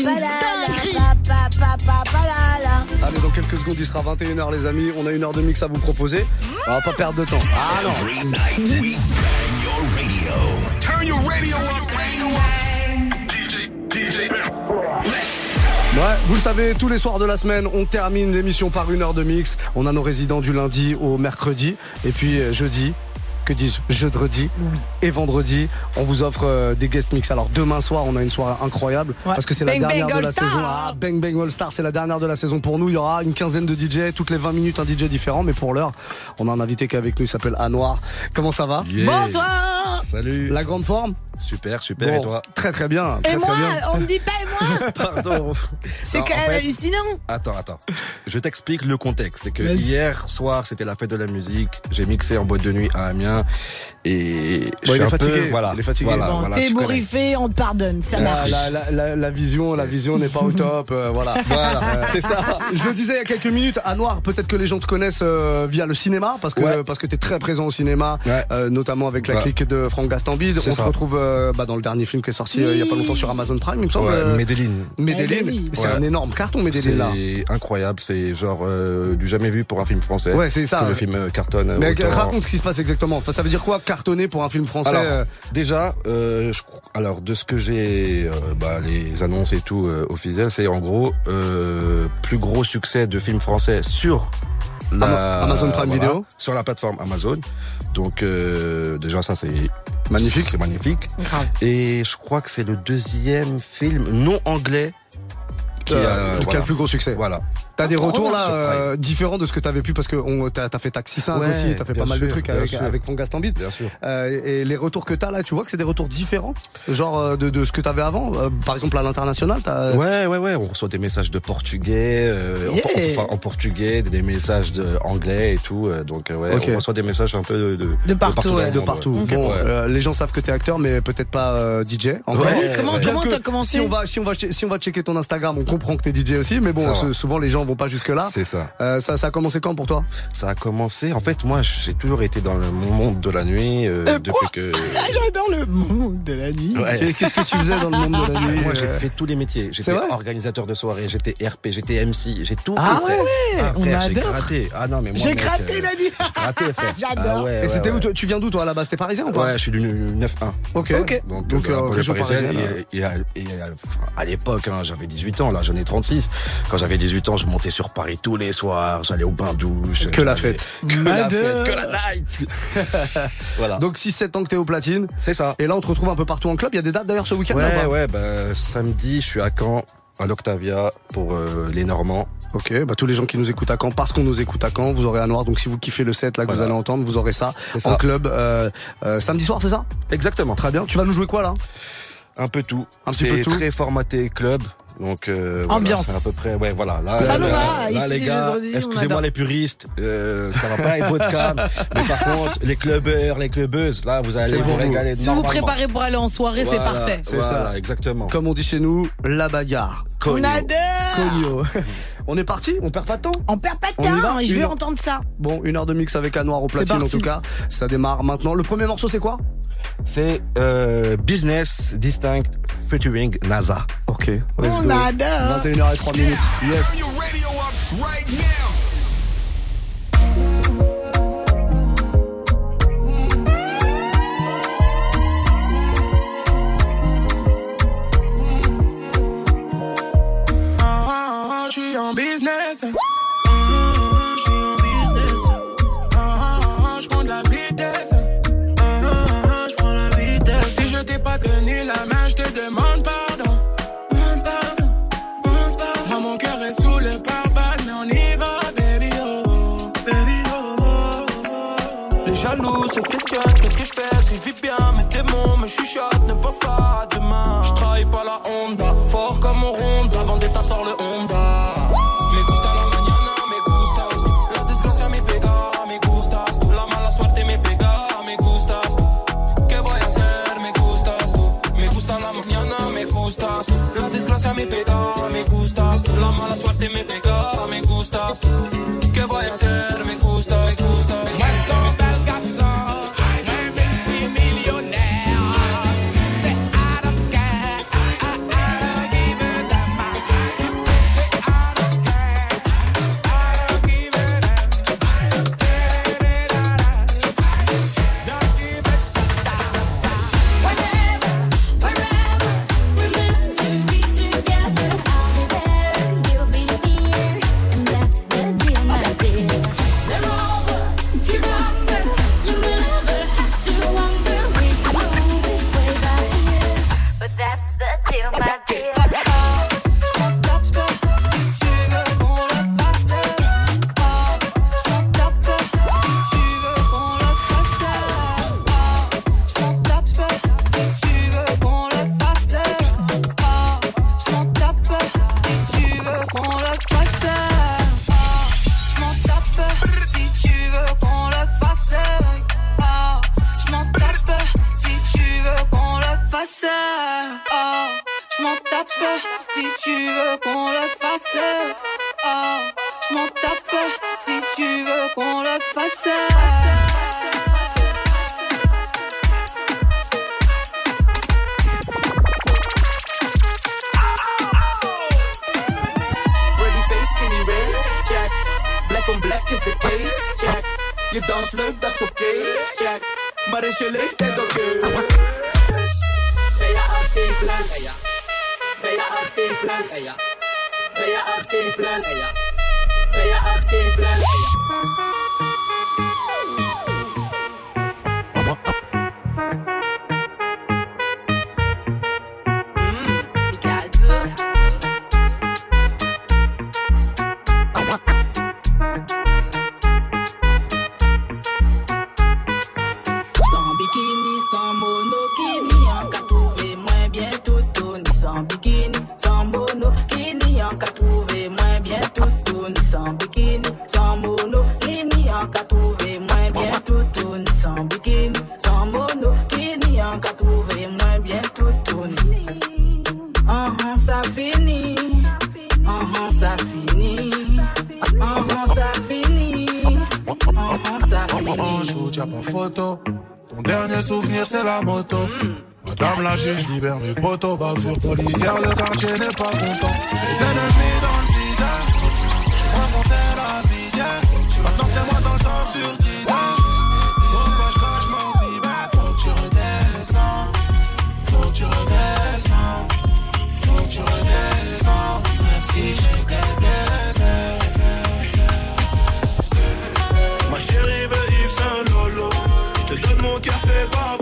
une dinguerie. Allez, dans quelques secondes, il sera 21h, les amis. On a une heure de mix à vous proposer. On va pas perdre de temps. Ah non. Ouais, vous le savez, tous les soirs de la semaine, on termine l'émission par une heure de mix. On a nos résidents du lundi au mercredi. Et puis euh, jeudi, que dis-je, jeudi et vendredi, on vous offre euh, des guest mix. Alors demain soir, on a une soirée incroyable Ouais. parce que c'est la dernière Bang de la Star. saison. Ah, Bang Bang All Star, c'est la dernière de la saison pour nous. Il y aura une quinzaine de DJ, toutes les 20 minutes un DJ différent. Mais pour l'heure, on a un invité qui est avec nous, il s'appelle Anwar. Comment ça va? Yeah. Bonsoir. Salut. La grande forme? Super, super. Bon, Et toi Très très bien. Et Très, moi, très bien. on me dit pas et moi. Pardon. C'est quand en même fait, hallucinant. Attends, attends. Je t'explique le contexte. C'est que Vas-y. hier soir, c'était la fête de la musique. J'ai mixé en boîte de nuit à Amiens. Et je Bon, suis un fatigué. peu, voilà, Il est fatigué. Voilà, Bon, voilà, t'es bourriffé, on te pardonne, ça La, marche. la, la, la- la vision, la vision n'est pas au top. euh, voilà. Voilà, c'est ça. Je le disais il y a quelques minutes, à Noir, peut-être que les gens te connaissent euh, via le cinéma, parce que Ouais. parce que t'es très présent au cinéma, Ouais. euh, notamment avec la Ouais. clique de Franck Gastambide. On se retrouve euh, bah, dans le dernier film qui est sorti euh, il y a pas longtemps sur Amazon Prime, il me semble. Ouais, euh, Medellin. Medellin. C'est Ouais. un énorme carton, Medellin là. C'est incroyable. C'est genre euh, du jamais vu pour un film français. Ouais, c'est ça. Que le film cartonne. Mais autant. raconte ce qui se passe exactement. Enfin, ça veut dire quoi cartonner pour un film français Alors, déjà, euh, je, alors de ce que j'ai, euh, bah, les annonces et tout euh, officielles, c'est en gros euh, plus gros succès de film français sur la, Amazon Prime Video. sur la plateforme Amazon. Donc euh, déjà ça c'est Magnifique. c'est magnifique. Grave. Et je crois que c'est le deuxième film non anglais qui euh, a, qui a voilà. le plus gros succès. Voilà. T'as des retours là euh, différents de ce que t'avais pu parce que t'as as fait Taxi 5 Ouais, aussi, t'as fait pas mal de trucs avec avec Franck Gastambide. Bien sûr. Euh, et les retours que t'as là, tu vois que c'est des retours différents, genre euh, de, de ce que t'avais avant. Euh, par exemple à l'international, t'as. Ouais, ouais, ouais. On reçoit des messages de portugais, euh, en enfin, en, portugais, des messages de anglais et tout. euh, Donc, euh, ouais, Ok. on reçoit des messages un peu de, de, De partout, ouais. de partout. Bon, Ouais. euh, les gens savent que t'es acteur, mais peut-être pas euh, DJ. Encore. Comment comment t'as commencé Si on va, si on va, si on va checker ton Instagram, on comprend que t'es DJ aussi, mais bon, souvent les gens vont pas jusque là. C'est ça. Euh, ça, ça a commencé quand pour toi? Ça a commencé. En fait, moi, j'ai toujours été dans le mon monde de la nuit euh, Euh, depuis quoi? que. Ah, J'adore le monde de la nuit. Ouais. Qu'est-ce que tu faisais dans le monde de la nuit Moi, j'ai euh, fait tous les métiers. J'étais organisateur de soirée, j'étais RP, j'étais MC, j'ai tout Ah fait. frère. ouais, Ah, frère, j'ai gratté. Ah non, mais moi. J'ai gratté, euh. J'ai frère. J'adore. Ah ouais, Et ouais, c'était ouais. où Tu viens d'où toi à la base? T'es parisien ou pas Ouais, je suis du 9-1. Ok. Ok. Donc, région parisienne, et, à l'époque, hein, j'avais 18 ans, là j'en ai 36. Quand j'avais 18 ans, je montais sur Paris tous les soirs, j'allais au bain douche. Que la fête. Que la fête, que la night. voilà. Donc 6-7 ans que t'es au platine. c'est ça. Et là, on te retrouve un peu partout en club. Il y a des dates d'ailleurs ce week-end Ouais, ouais, bah, samedi, je suis à Caen, à l'Octavia, pour euh, les Normands. Ok, bah tous les gens qui nous écoutent à Caen, parce qu'on nous écoute à Caen, vous aurez un noir. Donc si vous kiffez le set là que vous allez entendre, vous aurez ça C'est en ça. club euh, euh, samedi soir, c'est ça? Exactement. Très bien. Tu vas nous jouer quoi là? Un peu tout. Un petit peu C'est tout. très formaté club. Donc euh, voilà, Ambiance. c'est à peu près ouais voilà là, Ça là, nous là, va, là, ici, les gars excusez-moi les puristes euh, ça va pas être votre cam mais par contre les clubbeurs les clubbeuses là vous allez vous régaler Si vous préparez pour aller en soirée, c'est Voilà, parfait. C'est voilà, ça. exactement Comme on dit chez nous, la bagarre. On Cogno. adore. Cogno. on est parti On perd pas de temps On perd pas de On y va temps, je veux heure. entendre ça. Bon, une heure de mix avec un noir au platine en tout cas. Ça démarre maintenant. Le premier morceau, c'est quoi? C'est euh, business distinct featuring NASA Ok, let's On go. adore. 21h03 minutes. Yes. Fasse. Oh, je m'en tape si tu veux qu'on le fasse. Oh, je m'en tape si tu veux qu'on le fasse. Black on black is the case, check. Je dans leuk, dat is oké, check. Maar is je leeftijd oké? 18 plus? Ben je 18 plus? Ben je 18 plus? Ben je 18 plus? Moto. Madame la juge libère mes potos. Bavure policière, le quartier n'est pas content. Les ennemis dans le visage. J'ai rencontré la visière. Maintenant, c'est moi dans le top sur 10 Faut pas je vie, mais faut que tu redescends. Faut que tu redescends. Faut que tu redescends. Même si j'étais blessé. Ma chérie veut Yves Saint Lolo. Je te donne mon cœur fait par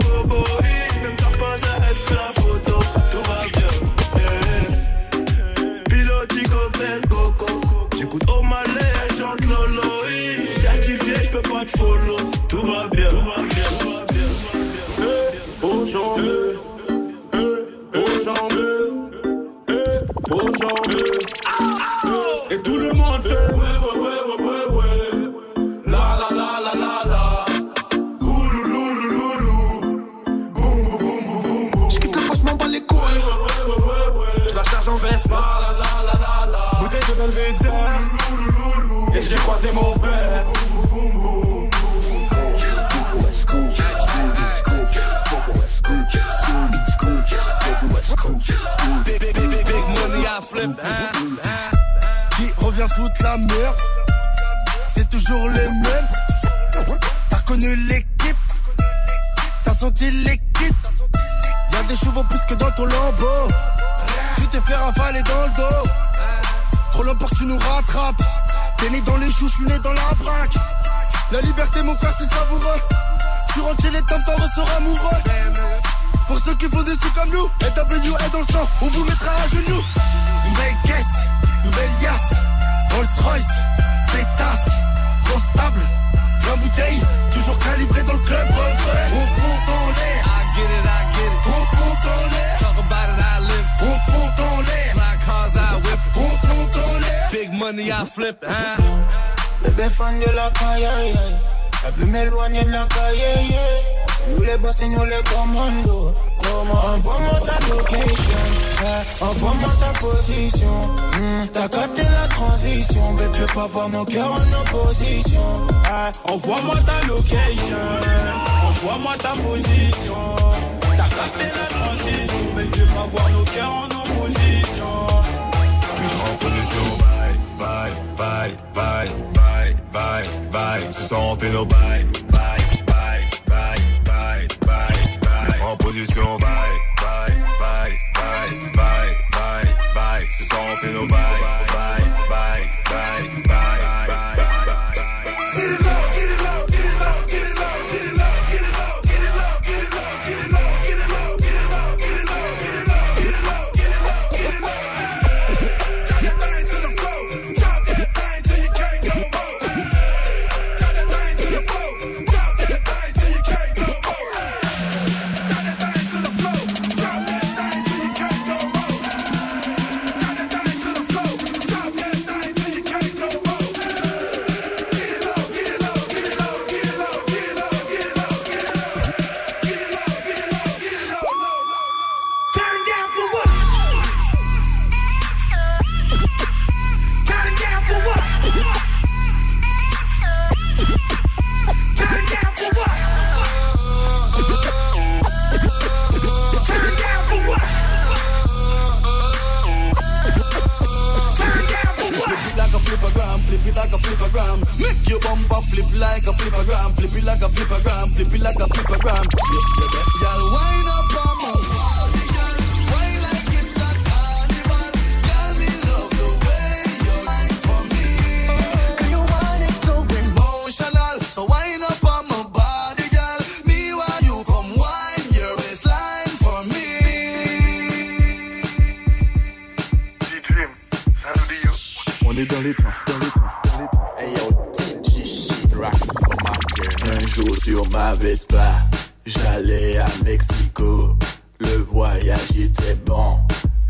comme nous, LW est dans le sang, on vous mettra à genoux. Nouvelle caisse, nouvelle yasse, Rolls Royce, pétasse, constable, 20 bouteilles, toujours calibré dans le club, refrain. On compte en l'air, I get it, I get it. on compte en l'air, Talk about it, I live. on compte en l'air, Fly cars, I whip. on compte en l'air. Big money, I flip. Hein? Bébé fan de la caille, aïe, aïe. La plus m'éloigner de la caille, aïe, aïe. C'est nous les boss, c'est nous les commandos. Envoie-moi ta location, envoie-moi ta position. T'as capté la transition, bébé, je veux pas voir mon cœur en opposition. Envoie-moi ta location. Envoie-moi ta position. T'as capté la transition, mais je vais pas voir nos cœurs en opposition. En position, bye, bye, bye, bye, bye, bye, bye. Ce fait nos bye, bye, Position, bye, bye, bye, bye, bye, bye, bye. Ce soir on fait nos bye, bye, bye, bye, keep around sur ma Vespa, j'allais à Mexico. Le voyage était bon,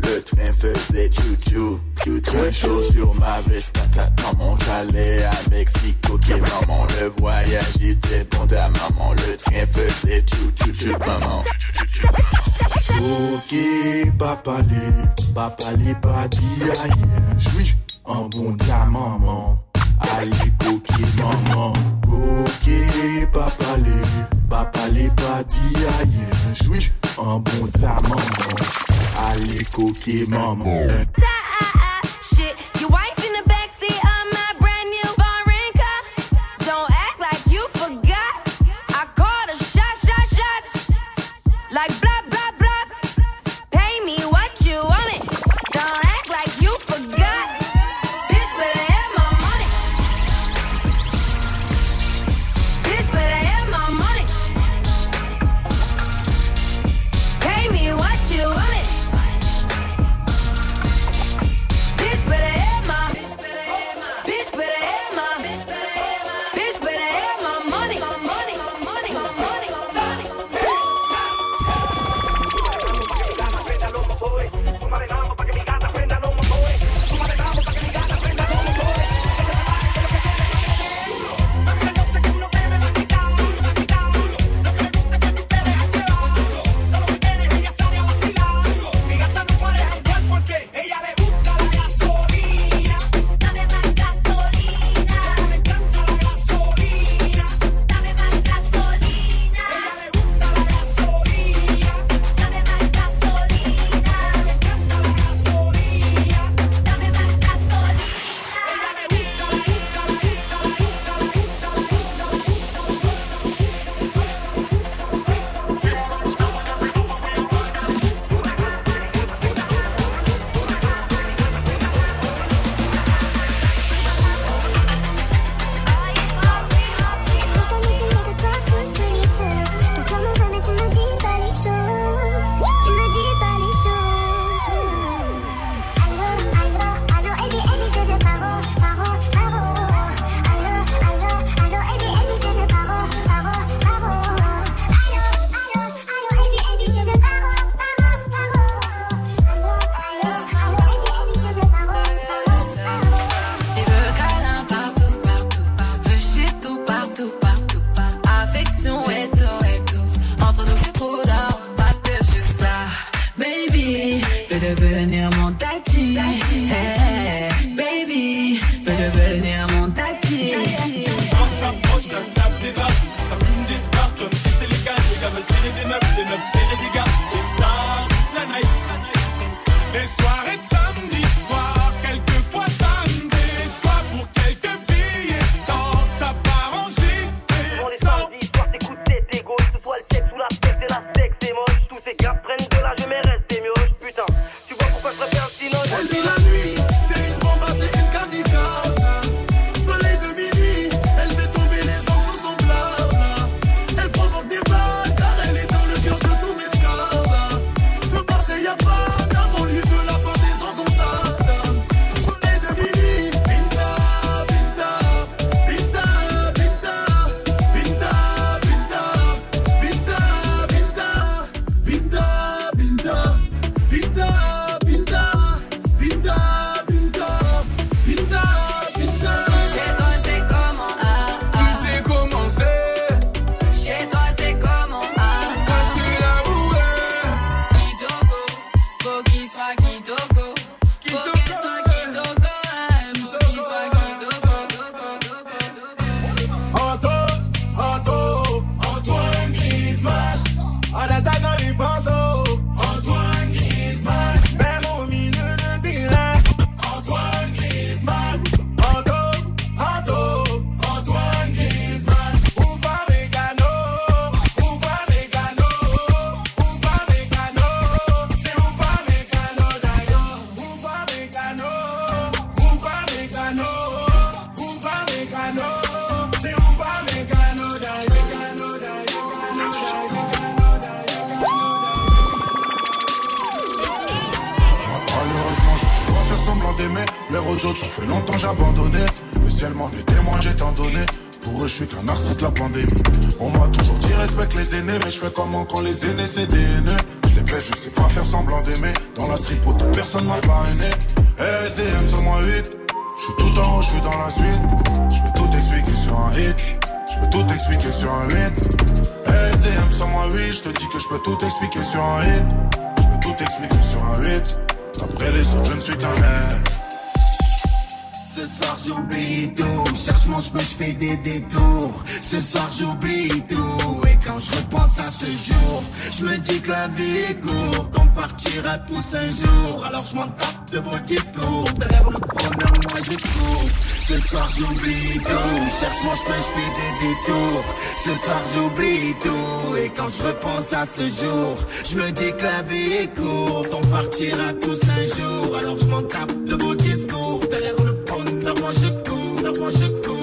le train faisait chou-chou. Un chaud sur ma Vespa, ta maman, j'allais à Mexico. Ok maman, le voyage était bon, ta maman, le train faisait chou-chou-chou, maman. Ok, papa, les, papa, les, pas un bon ta maman. Aïe, coquille, maman. Coquille, papa, les. Papa, les partis, aïe. Jouis, en bon ta maman. Aïe, coquille, maman. Les aînés c'est des. Je les baisse, je sais pas faire semblant d'aimer. Dans la pour personne m'a parrainé. SDM sur moi 8. Je suis tout en haut, je suis dans la suite. Je peux tout expliquer sur un hit. Je peux tout expliquer sur un 8. SDM sur moi 8. Je te dis que je peux tout expliquer sur un hit. Je peux tout expliquer sur un 8. Après les autres, je ne suis qu'un mec. Ce soir j'oublie tout, cherche mon chemin, je fais des détours. Ce soir j'oublie tout, quand je repense à ce jour, je me dis que la vie est courte, on partira tous un jour. Alors je m'en tape de vos discours, derrière le bonheur moi je cours. Ce soir j'oublie tout, cherche mon chemin, je fais des détours. Ce soir j'oublie tout, et quand je repense à ce jour, je me dis que la vie est courte, on partira tous un jour. Alors je m'en tape de vos discours, derrière le bonheur moi je cours, moi je cours,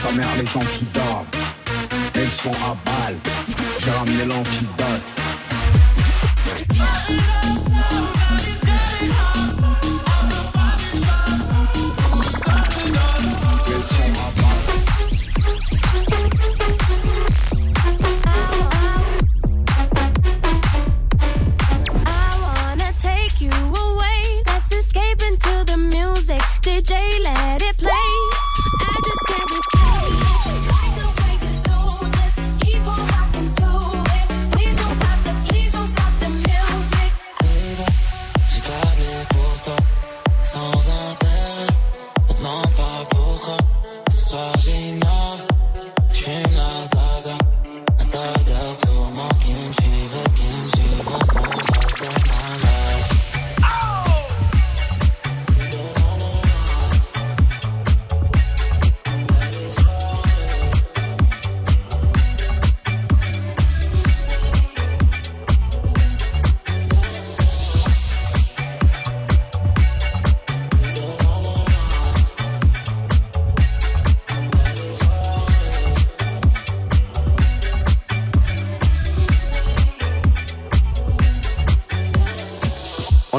sa mère les gens. Elles sont à balle. J'ai ramené l'antidote.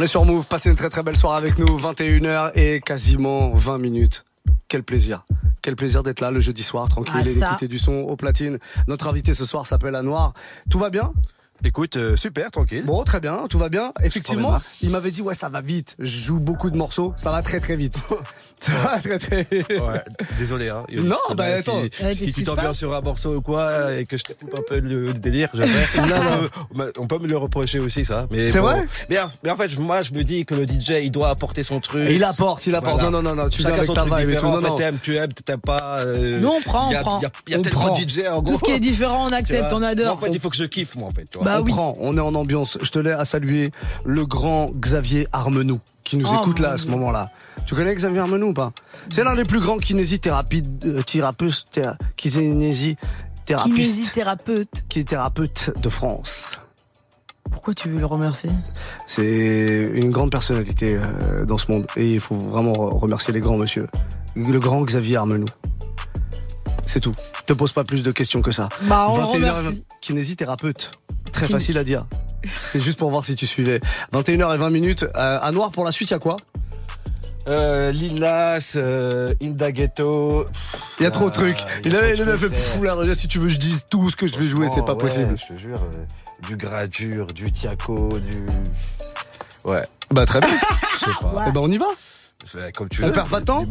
On est sur Move, passez une très très belle soirée avec nous, 21h et quasiment 20 minutes. Quel plaisir. Quel plaisir d'être là le jeudi soir, tranquille, Ah, et d'écouter du son au platine. Notre invité ce soir s'appelle Anoir. Tout va bien? Écoute, euh, super, tranquille. Bon, très bien, tout va bien. Effectivement, promets il m'avait dit, ouais, ça va vite. Je joue beaucoup de morceaux, ça va très très vite. ça va très très vite. Ouais, désolé. Hein. Y Non, bah, qui- attends. Ouais, si tu t'ambiances sur un morceau ou quoi et que je te coupe un peu le délire, je non. On peut- me le reprocher aussi, ça. Mais C'est bon. vrai mais, mais en fait, moi, je me dis que le DJ, il doit apporter son truc. Et il apporte, il apporte. Voilà. Non, non, non, non, tu Chacun avec son ta truc différent. Non, non. T'aimes, tu aimes, t'aimes pas. euh, Nous, on prend, y on prend. Il y a, y a On tellement prend. de DJ, en gros. Tout ce qui est différent, on accepte, on adore. En fait, il faut que je kiffe, moi, en fait. tu vois. Bah on oui. prend, on est en ambiance. Je te l'ai à saluer le grand Xavier Armenou qui nous Oh, écoute là à ce moment-là. Tu connais Xavier Armenou ou pas? C'est l'un des plus grands kinésithérapeutes, euh, thérapeutes, thé- kinésithérapeutes, Kinésithérapeute. qui est thérapeute de France. Pourquoi tu veux le remercier? C'est une grande personnalité euh, dans ce monde et il faut vraiment re- remercier les grands monsieur. Le grand Xavier Armenou. C'est tout te pose pas plus de questions que ça. Bah, on 21h, kinésithérapeute. Très facile à dire. C'était juste pour voir si tu suivais. 21h et 20 minutes. Euh, à Noir, pour la suite, il y a quoi? Euh, Lilas, euh, Indaghetto. Il y a trop de euh, trucs. Il avait le mec fait fou la si tu veux je dise tout ce que je vais jouer, c'est pas possible. Je te jure, euh, du Gradure, du Tiaco, du. Ouais. Bah très bien. Je sais pas. Et bah on y va. Comme tu veux. Perd pas de temps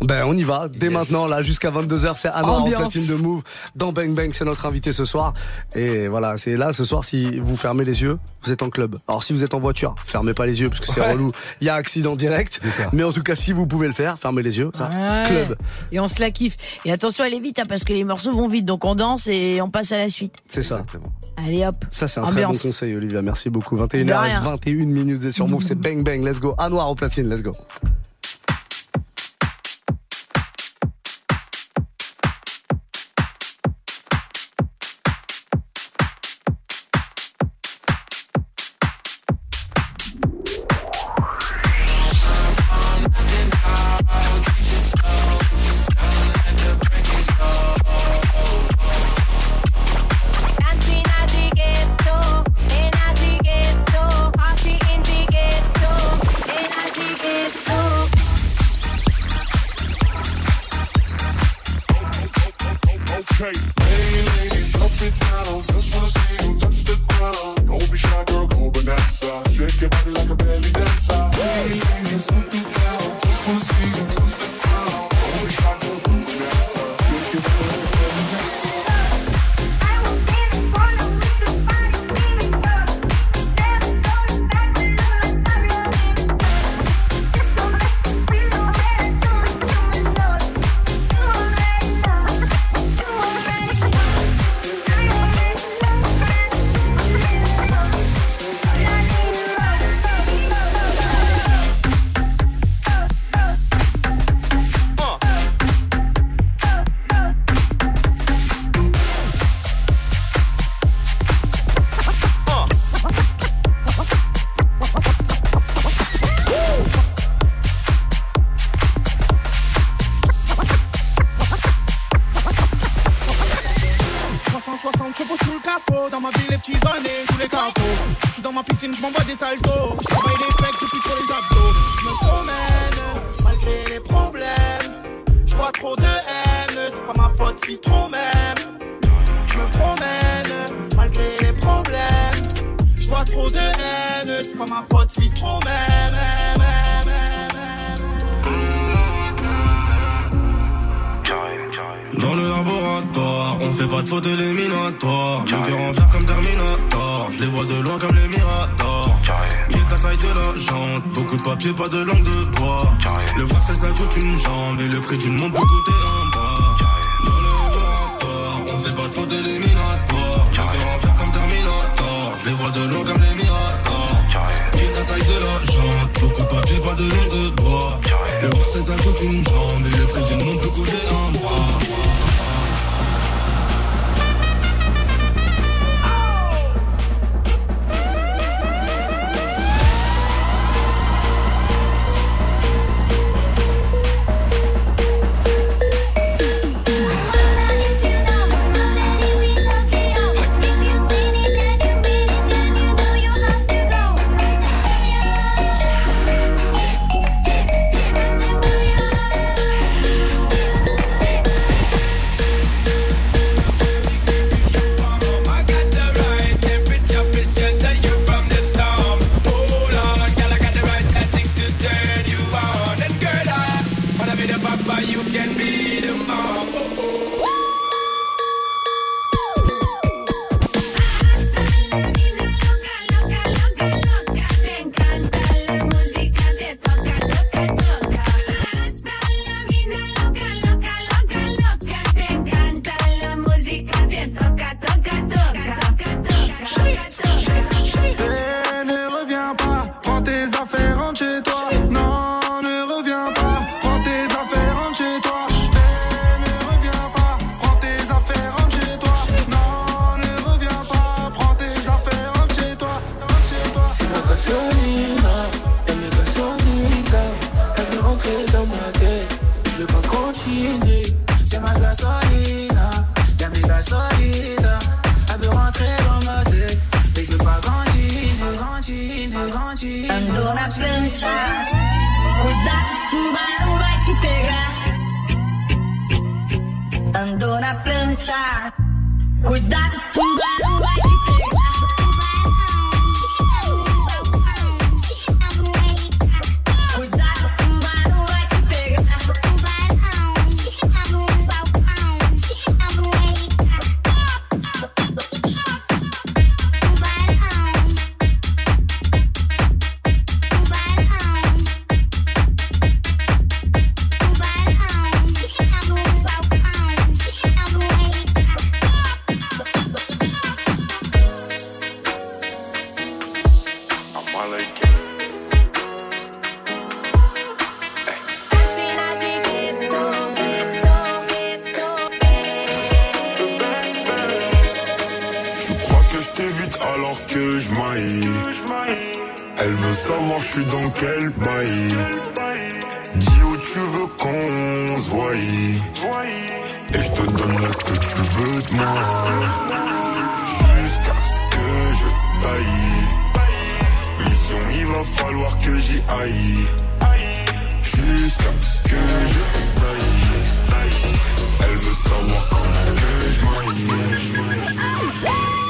Ben on y va, dès maintenant là jusqu'à 22h c'est Anna Ambiance. en platine de Move dans Bang Bang, c'est notre invité ce soir et voilà, c'est là ce soir si vous fermez les yeux, vous êtes en club. Alors si vous êtes en voiture, fermez pas les yeux parce que c'est ouais. relou, il y a accident direct. Ça. Mais en tout cas, si vous pouvez le faire, fermez les yeux, ça. Club. Et on se la kiffe. Et attention, elle est vite hein, parce que les morceaux vont vite donc on danse et on passe à la suite. C'est ça. Allez hop. Ça c'est un très bon conseil Olivia, merci beaucoup. 21h21 21 minutes sur Move, c'est Bang Bang, let's go. À noir en platine, let's go. pas de langue. Il va falloir que j'y aille. Jusqu'à ce que je taille. Elle veut savoir comment que je m'aille.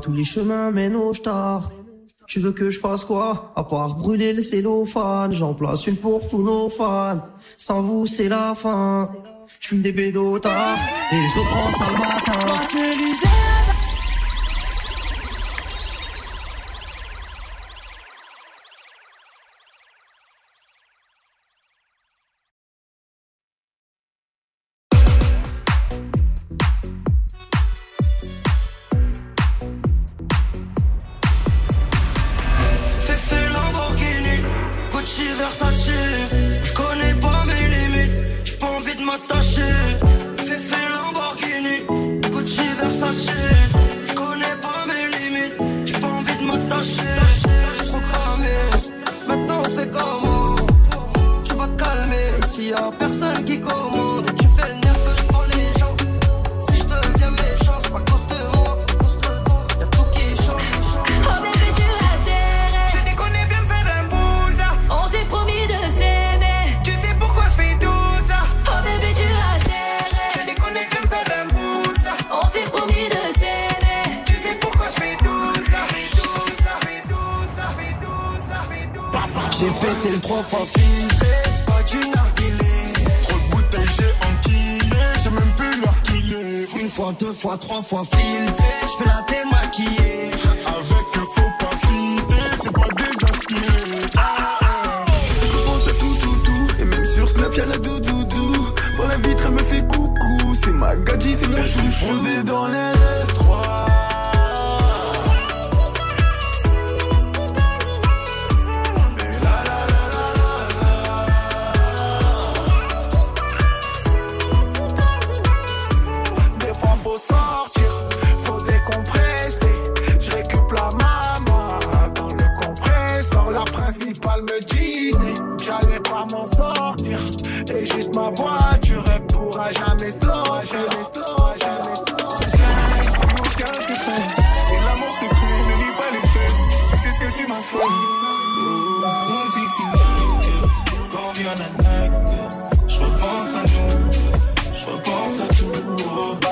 tous les chemins mènent au star. Tu veux que je fasse quoi? À part brûler le cellophane, j'en place une pour tous nos fans. Sans vous, c'est la fin. Je suis des bédotards et je reprends ça le matin. fois, trois fois fille. la je repense à nous, je repense à tout.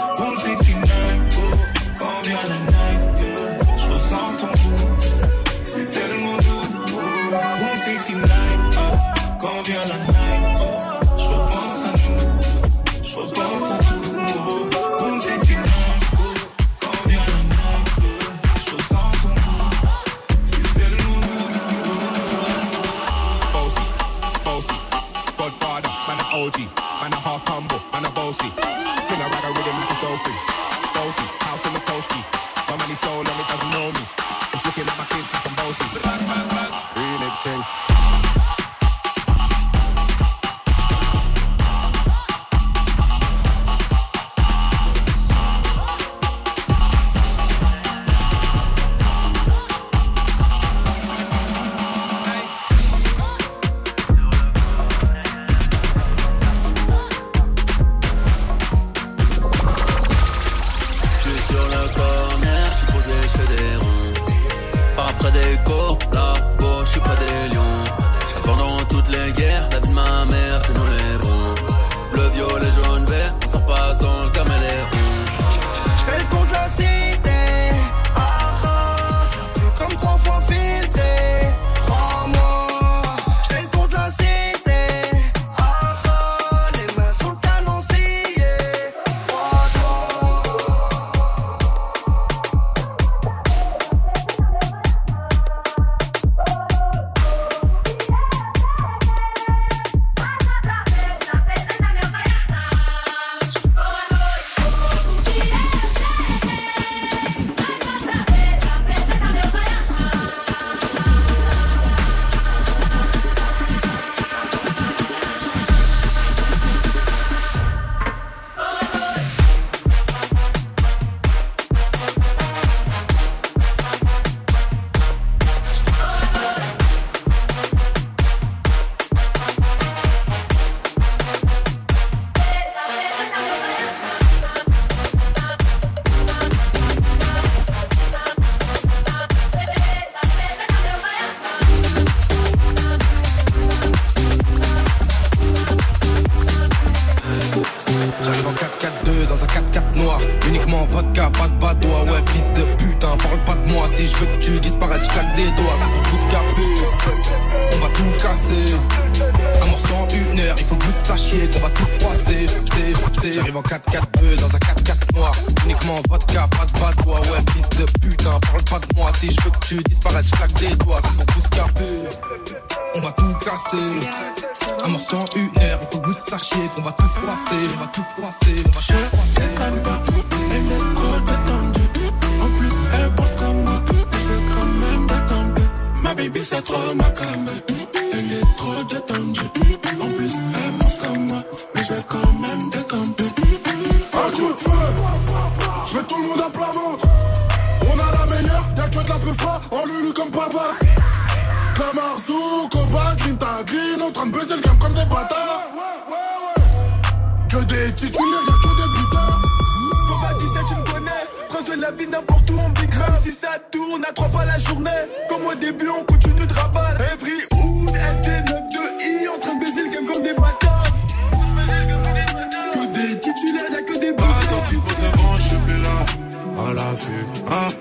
1,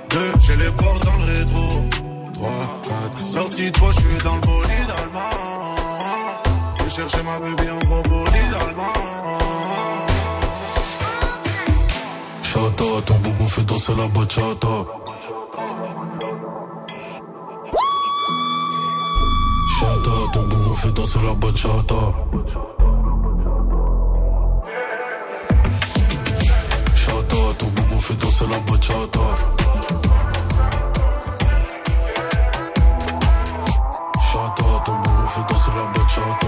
2, j'ai les portes dans le rétro. 3, 4, sorti de je suis dans le bolide allemand. J'ai cherché ma bébé en gros bolide allemand. Chata, ton bougon fait danser la bachata. Chata, ton bougon fait danser la bachata. fait danser la bachata. Chata, ton bourreau fait danser la bachata.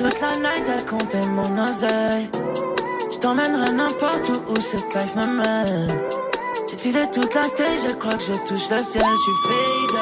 Toute la night, elle comptait mon oseille. Je t'emmènerai n'importe où où cette life m'amène. J'utilisais toute la tête, je crois que je touche le ciel, je suis fade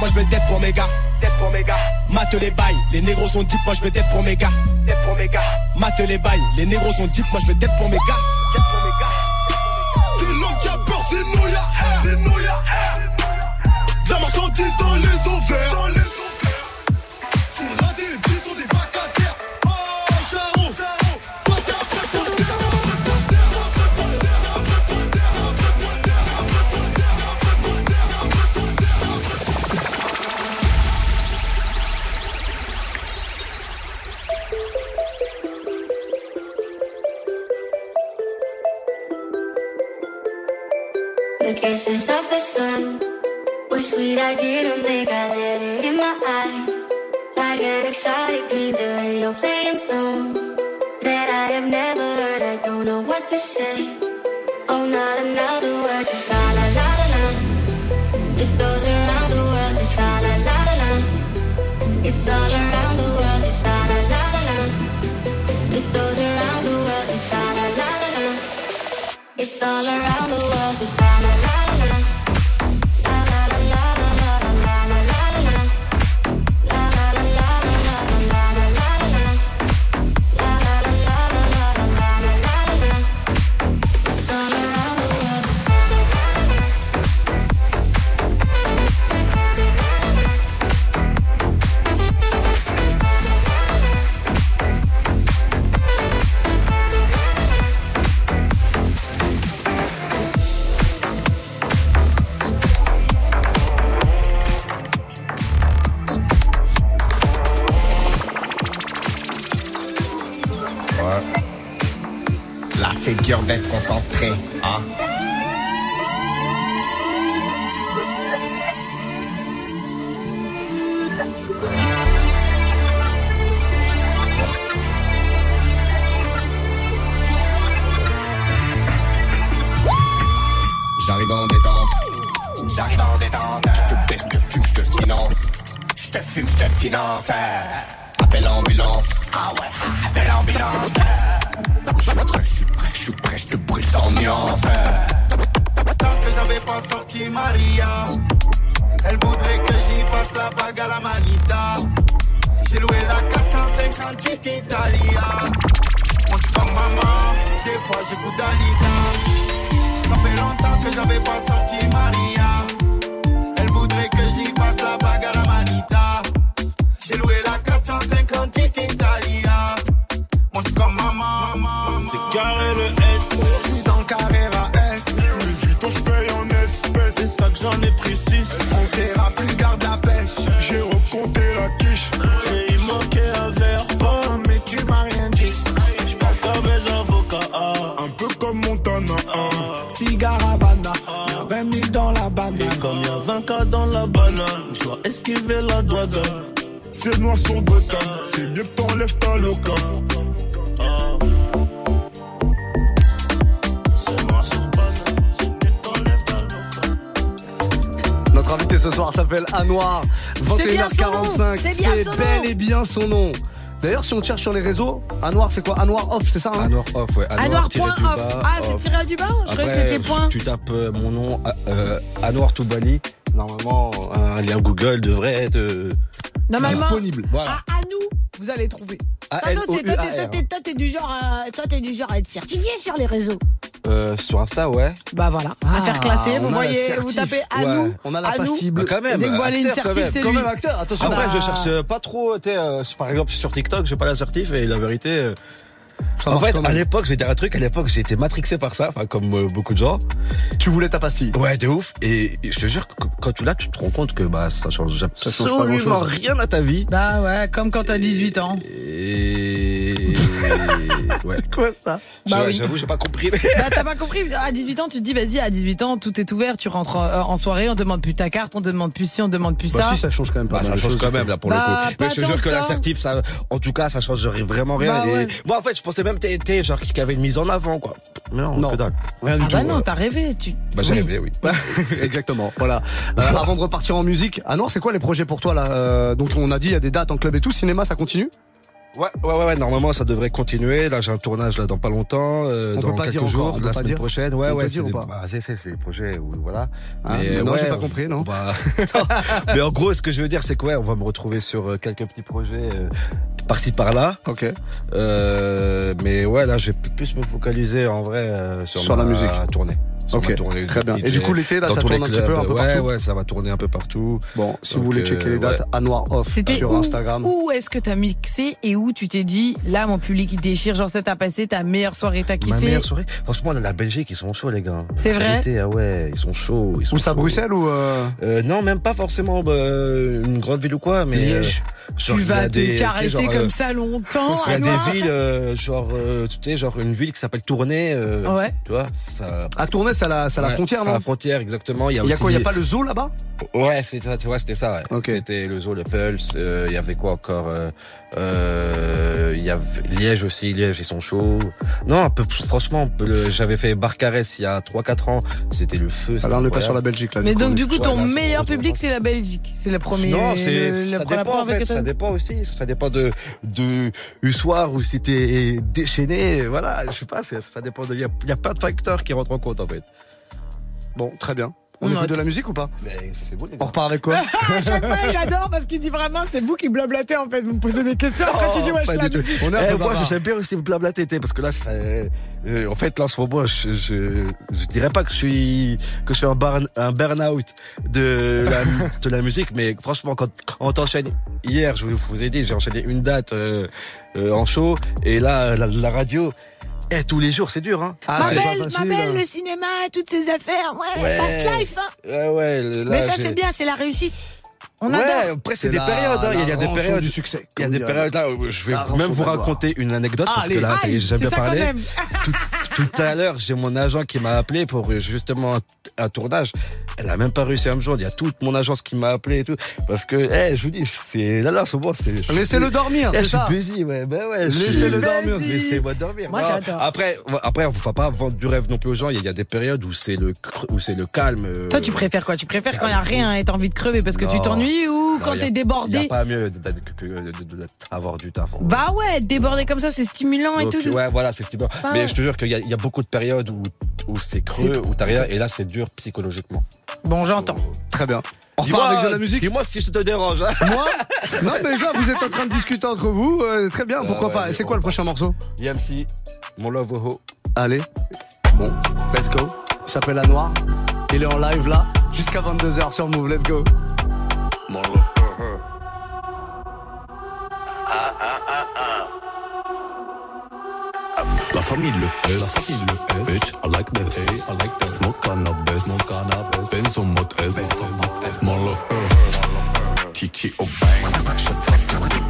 moi je veux tête pour mes gars. Tête pour mes gars. Mate les bails, les négros sont deep, moi je veux tête pour mes gars. Tête pour mes gars. Mate les bails, les négros sont deep, moi je veux. Tête pour mes gars. Eyes. Like an exotic dream, the radio playing songs that I have never heard. I don't know what to say. Oh, not another word, just la la la la la. It goes around the world, just la la la la la. It's all around the world, just la la la la la. It goes around the world, just la la la la la. It's all around the world, just la dur d'être concentré, hein? Esquiver la douane. C'est noir sur botane. C'est mieux que t'enlèves ta loca. Notre invité ce soir s'appelle Anouar. C'est bien son nom, 21h45. c'est bel et bien son nom. D'ailleurs, si on cherche sur les réseaux, Anouar, c'est quoi? Anouar off, c'est ça hein? Anouar off, ouais. Anouar tiré point du off. bas, Ah, c'est tiré du bas? Je croyais que Après, c'était point. Tu tapes euh, mon nom, euh, Anouar Toubali. Normalement, un lien Google devrait être euh, Normalement. disponible. Voilà. À, à nous, vous allez trouver. De toute façon, t'es- toi, t'es- du genre à, toi, t'es du genre à être certifié sur les réseaux. Euh, sur Insta, ouais. Bah voilà, à faire classer, on vous voyez, vous tapez à Ouais. nous. On a la à nous. passible. Bah, quand même. Et dès que vous allez une acteur, quand certif, même. c'est Quand même acteur, attention. Après, bah. je cherche pas trop, euh, par exemple, sur TikTok, j'ai pas la certif et la vérité. euh, en fait, à l'époque, j'ai dit un truc, à l'époque, j'ai été matrixé par ça, enfin, comme euh, beaucoup de gens. Tu voulais ta pastille. Ouais, de ouf. Et je te jure, que quand tu l'as, tu te rends compte que bah, ça change change pas rien à ta vie. Bah ouais, comme quand t'as 18 ans. Et. ouais. Quoi ça? Bah oui. J'avoue, j'ai pas compris. Bah t'as pas compris, à 18 ans tu te dis vas-y à 18 ans tout est ouvert, tu rentres en, en soirée, on demande plus ta carte, on demande plus ci, on demande plus Bah ça. si, ça change quand même pas Bah, ça change quand même là pour Bah, le coup. pas Mais je te jure que ça. l'assertif, ça, en tout cas, ça changerait vraiment rien. Bah, et ouais. moi, en fait, je pensais même t'es- t'es genre qu'il y avait une mise en avant, quoi. Mais non, Non. que dalle. Rien du Ah tout. bah non, t'as rêvé, tu. Bah, j'ai Oui. rêvé, oui. Exactement. Voilà. Euh, avant de repartir en musique, Anouar, c'est quoi les projets pour toi là Euh, Donc on a dit il y a des dates en club et tout. Cinéma, ça continue? Ouais, ouais, ouais, normalement ça devrait continuer. Là, j'ai un tournage là dans pas longtemps, euh, dans quelques encore, jours, la semaine dire. prochaine. Ouais, On ouais, dire c'est ou des, bah, des projets où voilà. Ah, non, j'ai pas compris, non. on va- mais en gros, ce que je veux dire, c'est que ouais, on va me retrouver sur euh, quelques petits projets euh, par-ci par-là. Ok. Euh, mais ouais, là, je vais plus me focaliser en vrai sur, Sur ma la musique. tournée. Ok, très bien. Et du coup, l'été, là, ça tourne un petit peu, un peu ouais, partout Ouais, ça va tourner un peu partout. Bon, si Donc, vous voulez checker les euh, dates, ouais. à Noir Off sur où, Instagram. Où est-ce que t'as mixé et où tu t'es dit, là, mon public, il déchire, genre, ça t'a passé ta meilleure soirée, t'as kiffé Ma meilleure soirée. Franchement, la Belgique, ils sont chauds, les gars. C'est vrai vérité, ah ouais, ils sont chauds. Ils sont Où ça, chauds. Bruxelles ou euh, Euh, Non, même pas forcément bah, une grande ville ou quoi, mais. Liège. euh, genre, Tu vas te des- caresser genre, comme euh, ça longtemps, Il y a des villes, euh, genre, euh, tu sais, genre une ville qui s'appelle Tournai. euh, Ouais. Tu vois, ça. À Tournai, c'est à la, c'est à la Ouais, frontière, C'est à non la frontière, exactement. Il y a, Il y a aussi quoi Il y a des- pas le zoo là-bas? Ouais, c'était ça, ouais, c'était ça. ouais. C'était le zoo, le Pulse. euh, Il y avait quoi encore euh, euh, Il y avait Liège aussi. Liège, ils sont chauds. Non, un peu, franchement, j'avais fait Barcarès il y a 3-4 ans. C'était le feu. Là, on n'est pas sur la Belgique, là. Mais donc, du coup, ton là, meilleur public, c'est la Belgique. C'est le premier. non, c'est ça la première dépend en fait, ça dépend aussi, ça dépend de de du soir où c'était déchaîné, voilà, je sais pas, ça dépend de il y a, il y a plein de facteurs qui rentrent en compte en fait. Bon, très bien. On, On écoute de la musique ou pas Mais ça c'est bon. On repart avec quoi à chaque fois, j'adore parce qu'il dit vraiment, c'est vous qui blablatez en fait. Vous me posez des questions après tu dis, ouais, je la musique. Eh, moi, j'aime bien aussi blablater, parce que là, ça, euh, en fait, là, en ce moment, je, je, je dirais pas que je suis, que je suis un, burn, un burn-out de la, de la musique, mais franchement, quand, quand on t'enchaîne, hier, je vous ai dit, j'ai enchaîné une date, euh, euh, en show, et là, la, la radio, eh, tous les jours, c'est dur, hein. Ah, ma belle, ma belle, le cinéma, toutes ces affaires, ouais, Ouais. fast life. Hein. Ouais, ouais, là, Mais ça, c'est bien, c'est la réussite. On ouais, adore. après c'est des la- périodes. hein. Il y a- il y a la des rançon période du succès, Il y a des périodes là où je vais même vous raconter une anecdote parce Allez. que là, ça y est, Aïe, j'ai bien c'est Tout, à l'heure, j'ai mon agent qui m'a appelé pour euh, justement un, un tournage. Elle a même pas réussi à me joindre. Il y a toute mon agence qui m'a appelé et tout. Parce que, eh, je vous dis, c'est là, là, en ce moment, c'est. Laissez-le dormir, Eh, c'est je suis ça. busy, ouais, ben ouais. je Laissez-le dormir. Laissez-moi dormir. Moi, j'adore. Après, après, on va pas vendre du rêve non plus aux gens. Il y a, y des périodes où c'est le, où c'est le calme. euh, Toi, tu préfères quoi Tu préfères quand il n'y a rien et t'as envie de crever parce que tu t'ennuies ou Non, quand y t'es Y a débordé pas mieux d'avoir du taf. Bah ouais, débordé comme ça, c'est stimulant et tout. ouais, voilà, c'est stimulant. Ah Mais je te jure qu'il y, a- y a beaucoup de périodes où, où c'est creux, où t'as rien, et là c'est dur psychologiquement. Bon, j'entends. Très bien. On repart avec de la musique Dis-moi si je te dérange. Hein. Moi Non, mais les gars, vous êtes en train de discuter entre vous. euh, très bien, pourquoi ouais, pas. mais C'est on quoi le prochain morceau YMC, mon love ho. Allez. Bon, let's go. Il s'appelle La Noire. Il est en live là, jusqu'à 22h sur Move. Let's go. Mon love for her. La famille le S, la famille le S. Bitch, I like this, I like this. Smoke cannabis, smoke cannabis. Benz au mode S, Benz au mode S. Mon love her, Chichi au bang. Chaque fois c'est des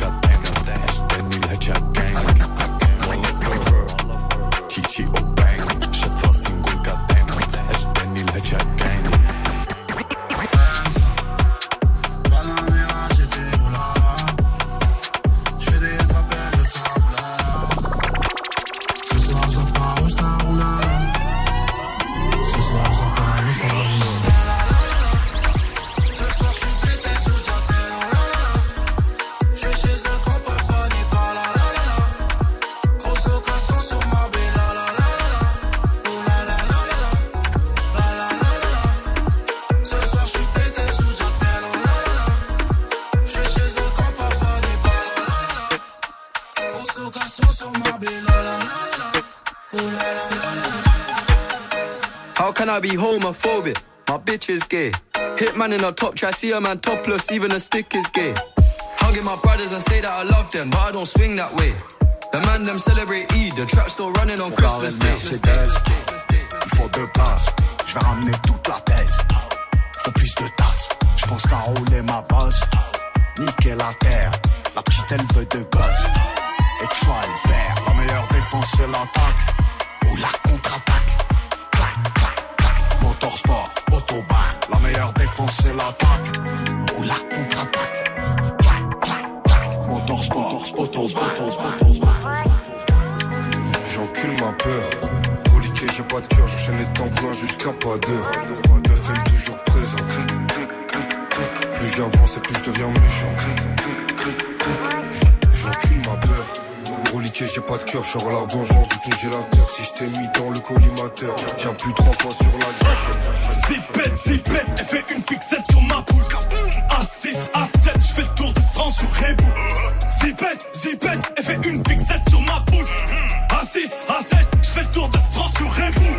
I be homophobic? My bitch is gay. Hitman in a top try, see a man topless, even a stick is gay. Hugging my brothers and say that I love them, but I don't swing that way. The man them celebrate Eid, the trap still running on Christmas Day. Il faut deux places. Je vais ramener toute la thèse. Faut plus de tasses. Je pense qu'à rouler ma bosse. Niquer la terre. La petite elle veut de gosse. Et que je sois le père. La meilleure défense c'est l'attaque. Ou la contre-attaque. Autobahn. La meilleure défense c'est l'attaque. Ou la contre-attaque. Clac, clac, clac. J'encule ma peur. Coliqué, j'ai pas de cœur, j'enchaîne les temps pleins jusqu'à pas d'heure. Meuf aime toujours présent. Plus j'avance et plus je deviens méchant. Reliqué, j'ai pas de cœur, je la vengeance du congélateur. Si je t'ai mis dans le collimateur, j'appuie trois fois sur la gâchette. Zipette, zipette, elle fait une fixette sur ma poule. A6, A7, je fais le tour de France sur Rebou. Zipette, zipette, elle fait une fixette sur ma poule. A6, A7, je fais le tour de France sur Rebou.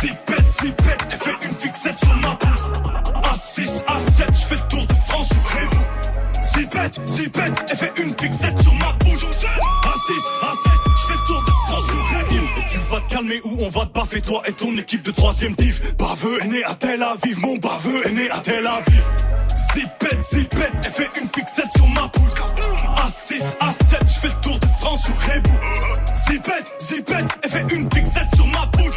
Zipette, zipette, elle fait une fixette sur ma poule. A6, A7, je fais le tour de France sur Rebou. Zipette, zipette, elle fait une fixette sur ma poule. A6, A7, je fais le tour de France sur Rebou. Et tu vas te calmer ou on va te baffer toi et ton équipe de troisième div. Baveux est né à Tel Aviv, mon baveux est né à Tel Aviv. Zipette, zipette, elle fait une fixette sur ma poule. A6, A7, je fais le tour de France sur Rebou. Zipette, zipette, elle fait une fixette sur ma poule.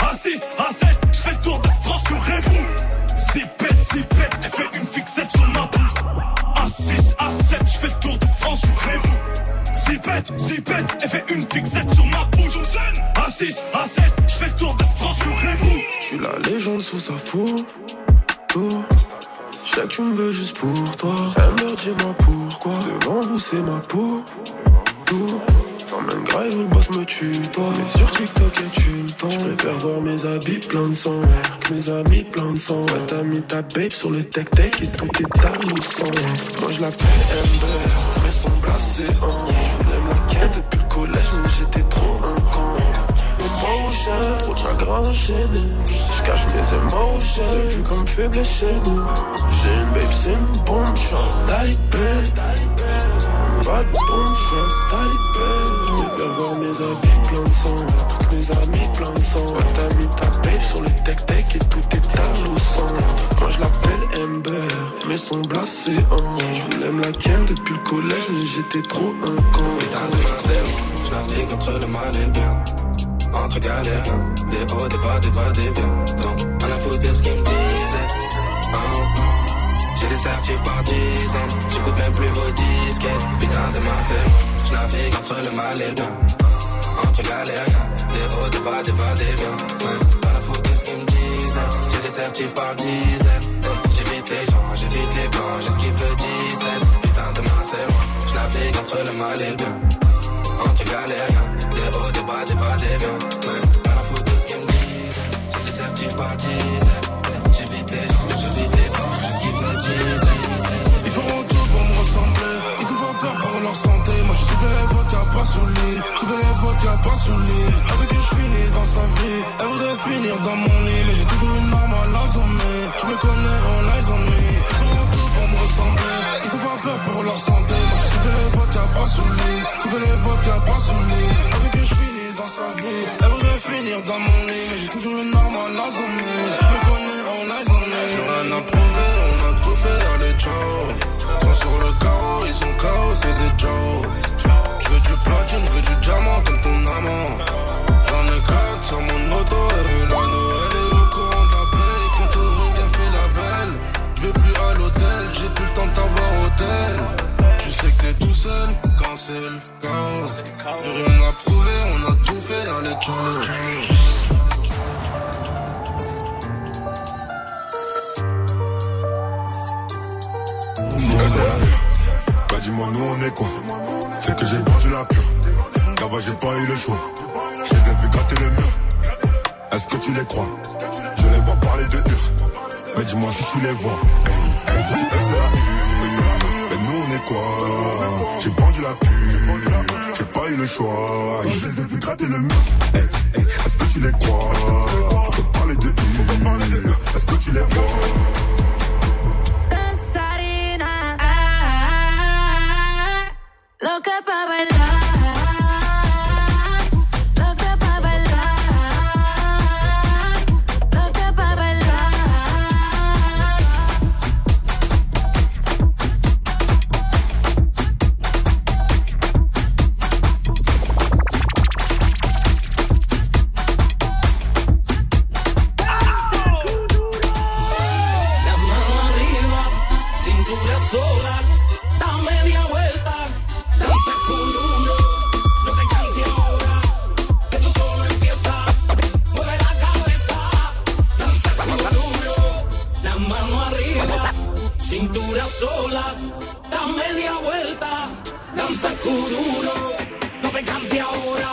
A6, A7, Zipette, elle fait une fixette sur ma poule. A6, A7, je fais le tour de France sur Rebou. Je suis la légende sous sa photo. Je sais que tu me veux juste pour toi. Elle me dis-moi pourquoi. Devant vous, c'est ma peau. Tout. T'emmènes grave le boss me tue, toi. Mais sur TikTok, et tu temps. Je préfère voir mes habits plein de sang. Mes amis plein de sang. Ouais, t'as mis ta babe sur le tech-tech et tout est à sang. Moi, je l'appelle Ember. Mais son placé en. Je depuis le collège, mais j'étais trop un con. Emotion, trop de chagrin enchaîné. Je cache mes émotions, c'est vu comme faible chez nous. J'ai une babe, c'est une bonne chance. Talibé, pas de bonne chance. Talibé, je préfère voir mes habits plein de sang. Mes amis plein de sang. T'as mis ta babe sur le tech-tech et tout est à. Moi je l'appelle Ember, mais son blasé en. Je voulais me la depuis le collège, mais j'étais trop un con. Putain de Marcel, je navigue entre le mal et le bien. Entre galères, des hauts, des bas, des va, des viens. Donc, on a foutu de ce qu'ils me disaient. Des certifs par dizaines, j'écoute même plus vos disquettes. Putain de Marcel, je navigue entre le mal et le bien. Entre galères, des hauts, des bas, des va, des viens. Ouais. On a foutu de ce qu'ils me disaient. J'ai des certifs par dizaines. Eh, J'évite les gens, j'évite les blancs, qu'ils veulent dizaines. Putain de Marcel, je navigue entre le mal et le bien. Entre galériens, des hauts, des bas, des va, des viens. Ouais. Pas la faute de ce qu'ils me disent. J'ai des certifs par dizaines. Moi je suis super vodka, pas sous l'île. Super vodka, pas sous l'île. Elle veut que je finisse dans sa vie. Elle voudrait finir dans mon lit. Mais j'ai toujours une arme à l'assommer. Tu me connais, on eyes on me. Ils feront tout pour me ressembler. Ils ont pas peur pour leur santé. Moi je suis super vodka, pas sous l'île. Super vodka, pas sous l'île. Elle veut que je finisse dans sa vie. Elle voudrait finir dans mon lit. Mais j'ai toujours une arme à l'assommer. Tu me connais, on eyes on on a tout fait, allez ciao. Sont sur le carreau, ils sont KO, c'est des Joe. Je veux du platine, je veux du diamant comme ton amant. J'en ai quatre sur mon auto, elle veut la Noël. Et au courant d'appel, contouring, elle fait la belle. Je vais plus à l'hôtel, j'ai plus le temps de t'avoir hôtel. Tu sais que t'es tout seul quand c'est le chaos. Rien à prouver, on a tout fait, allez ciao, ciao. Bah dis-moi nous on est quoi? C'est que j'ai vendu la pure. Là-bas j'ai pas eu le choix. Je les gratter le mur. Est-ce que tu les crois? Je les vois parler de hur Mais dis-moi si tu les vois. Hey, hey, Mais nous on est quoi? J'ai vendu la pure. J'ai pas eu le choix. Je les ai vu gratter le mur. Est-ce que tu les crois? Faut parler de hur Est-ce que tu les vois? Loca pa' bailar, cintura sola, da media vuelta, danza kuduro, no te canses ahora,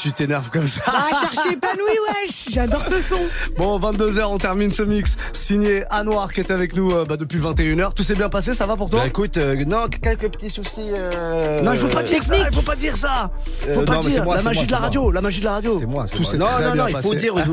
tu t'énerves comme ça Ah, chercher épanoui, wesh. J'adore ce son. Bon, 22h, on termine ce mix. Signé Anouar qui est avec nous euh, bah, depuis 21h. Tout s'est bien passé, ça va pour toi? Bah écoute, euh, non, quelques petits soucis. euh, Non, il faut pas dire ça, il faut pas dire ça. Faut Euh, pas non, dire. c'est moi, la magie moi, de la radio, moi. la magie de la radio. C'est moi, c'est Non, non, non, il faut dire aussi,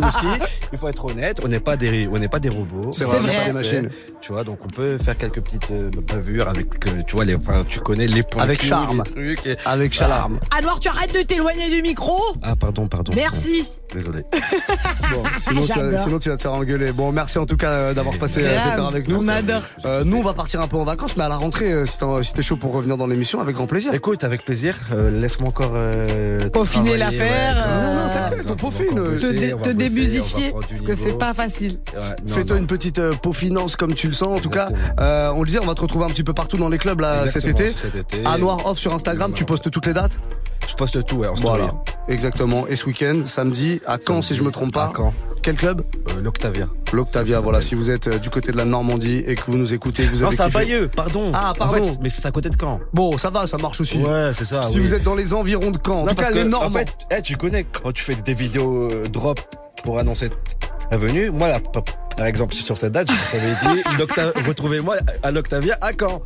il faut être honnête, on n'est pas des, on n'est pas des robots. C'est vrai, on n'est pas des machines. Tu vois, donc on peut faire quelques petites euh, bavures avec, euh, tu vois, les, enfin, tu connais les points. Avec charme. les trucs. et- Avec Voilà. charme. Anouar, tu arrêtes de t'éloigner du micro Ah, pardon, pardon. Merci. Désolé. Bon, sinon, tu vas, J'adore. sinon tu vas te faire engueuler. Bon, merci en tout cas euh, d'avoir passé euh, Grave, cette heure avec nous. on adore. Euh, nous, on va partir un peu en vacances, mais à la rentrée, si t'es chaud pour revenir dans l'émission, avec grand plaisir. Écoute, avec plaisir. Euh, Laisse-moi encore euh, Peaufiner l'affaire, euh, non, non, t'inquiète, on peaufine, Te, dé- te débusifier, parce que c'est pas facile. Ouais, Fais-toi une petite euh, peaufinance comme tu le sens. En tout cas, euh, on le disait, on va te retrouver un petit peu partout dans les clubs là cet été. cet été. À Noir Off sur Instagram, tu postes toutes les dates? Je poste tout, ouais, en story. Voilà, exactement. Et ce week-end, samedi, à Caen, si je me trompe pas. À Caen. Quel club? Euh, L'Octavia. L'Octavia, voilà. Si vous êtes euh, du côté de la Normandie et que vous nous écoutez, que vous Non, avez c'est à. Bayeux, pardon. Ah, pardon. En fait, mais c'est à côté de Caen. Bon, ça va, ça marche aussi. Ouais, c'est ça. si oui. vous êtes dans les environs de Caen, en Non, tout parce cas, que, les Normands. En fait, eh, tu connais quand tu fais des vidéos euh, drop pour annoncer ta venue. Moi, la par exemple, sur cette date, j'avais dit, retrouvez-moi à l'Octavia à Caen.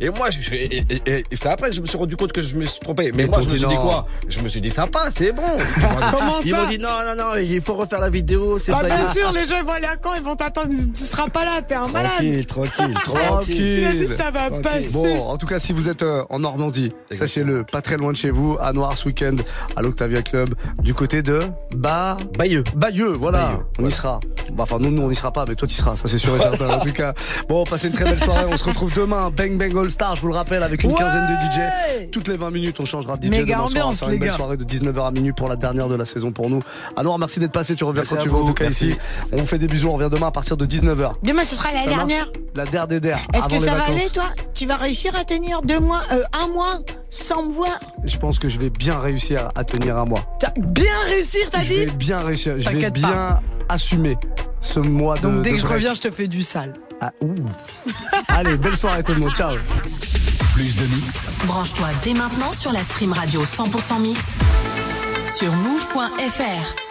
Et moi, je, je- et, et- c'est après que je me suis rendu compte que je me suis trompé. Mais, Mais moi, je me suis dit quoi Je me suis dit sympa, c'est bon. Ils m'ont dit- Comment Ils m'ont dit non, non, non, il faut refaire la vidéo, c'est Bah, pas bien sûr, les gens ils vont aller à Caen, ils vont t'attendre, tu seras pas là, t'es un malade. Tranquille, tranquille, Tranquille. Il a dit, ça va Tranquille. passer. Bon, en tout cas, si vous êtes euh, en Normandie, sachez-le, pas très loin de chez vous, à Noir ce week-end, à l'Octavia Club, du côté de Ba... Bayeux. Bayeux, voilà. Bayeux, on y sera. Bah, Enfin, nous, nous, on y sera pas, mais toi, tu y seras, ça c'est sûr et certain. en tout cas, bon, passez une très belle soirée. On se retrouve demain, Bang Bang All Star, je vous le rappelle, avec une Ouais quinzaine de DJ. Toutes les 20 minutes, on changera de DJ. Méga demain soir. ambiance, les une belle gars. soirée de 19h à minuit pour la dernière de la saison pour nous. À Noir, merci d'être passé. Tu reviens Merci quand tu veux, en tout cas, ici. On vous fait des bisous. On revient demain à partir de 19h. Demain, ce sera la Ça dernière. La der des der. Est-ce que ça va aller, toi? Tu vas réussir à tenir deux mois, euh, un mois sans me voir? Je pense que je vais bien réussir à tenir un mois. T'as bien réussi, t'as Je vais dit bien réussir. Je vais bien pas. Assumer ce mois de. Donc dès de que je reviens, je te fais du sale. Ah, ouh. Allez, belle soirée tout le monde. Ciao. Plus de mix, Branche-toi dès maintenant sur la stream radio 100% mix sur move.fr.